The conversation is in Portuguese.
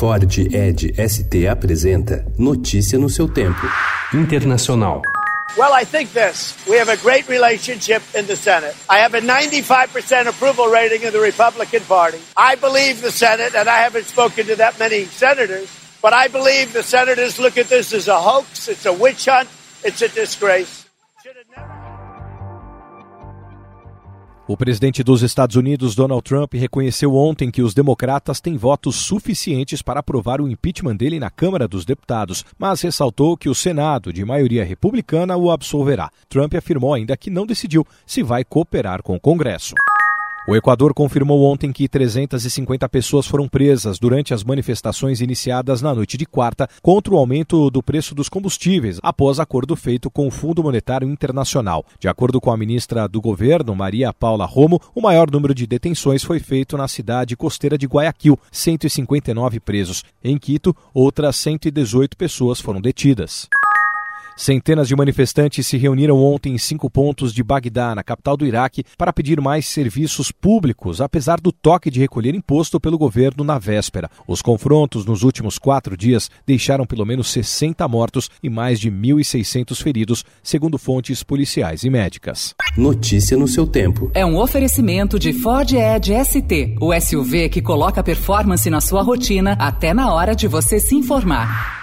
Ford Ed ST apresenta Notícia no seu tempo. Internacional. Well, I think this. We have a great relationship in the Senate. I have a 95% approval rating in the Republican Party. I believe the Senate, and I haven't spoken to that many senators, but I believe the senators look at this as a hoax, it's a witch hunt, it's a disgrace. O presidente dos Estados Unidos, Donald Trump, reconheceu ontem que os democratas têm votos suficientes para aprovar o impeachment dele na Câmara dos Deputados, mas ressaltou que o Senado, de maioria republicana, o absolverá. Trump afirmou ainda que não decidiu se vai cooperar com o Congresso. O Equador confirmou ontem que 350 pessoas foram presas durante as manifestações iniciadas na noite de quarta contra o aumento do preço dos combustíveis, após acordo feito com o Fundo Monetário Internacional. De acordo com a ministra do governo, Maria Paula Romo, o maior número de detenções foi feito na cidade costeira de Guayaquil, 159 presos. Em Quito, outras 118 pessoas foram detidas. Centenas de manifestantes se reuniram ontem em cinco pontos de Bagdá, na capital do Iraque, para pedir mais serviços públicos, apesar do toque de recolher imposto pelo governo na véspera. Os confrontos nos últimos quatro dias deixaram pelo menos 60 mortos e mais de 1.600 feridos, segundo fontes policiais e médicas. Notícia no seu tempo. É um oferecimento de Ford Edge ST, o SUV que coloca performance na sua rotina até na hora de você se informar.